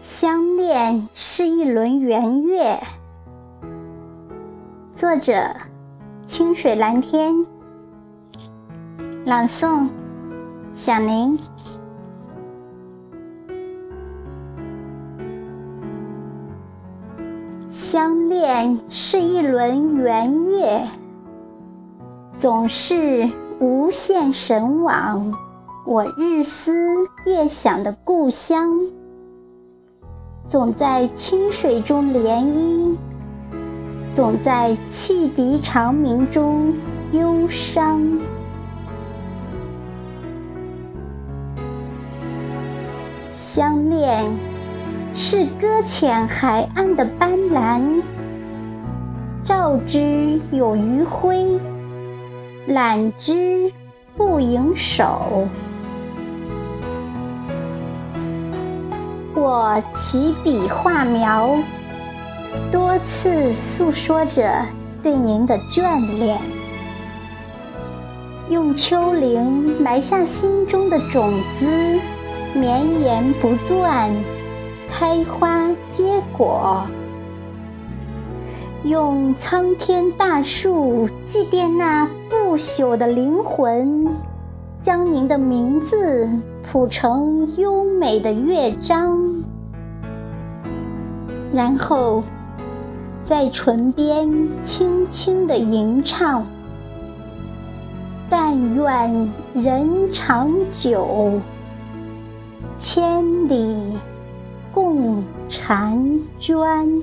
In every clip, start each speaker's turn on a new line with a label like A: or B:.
A: 相恋是一轮圆月。作者：清水蓝天。朗诵：小宁。相恋是一轮圆月，总是无限神往，我日思夜想的故乡，总在清水中涟漪，总在汽笛长鸣中忧伤。相恋。是搁浅海岸的斑斓，照之有余晖，揽之不盈手。我起笔画描，多次诉说着对您的眷恋，用秋铃埋下心中的种子，绵延不断。开花结果，用苍天大树祭奠那不朽的灵魂，将您的名字谱成优美的乐章，然后在唇边轻轻地吟唱：但愿人长久，千里。共婵娟。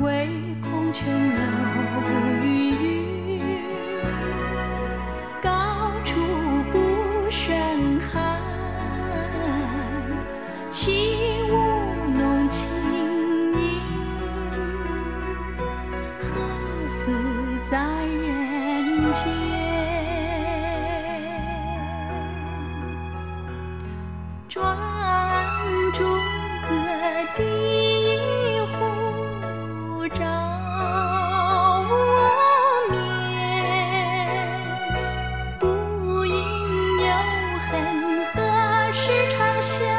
B: 唯恐琼楼玉宇高处不胜寒。起舞弄清影何似在人间。转朱阁低想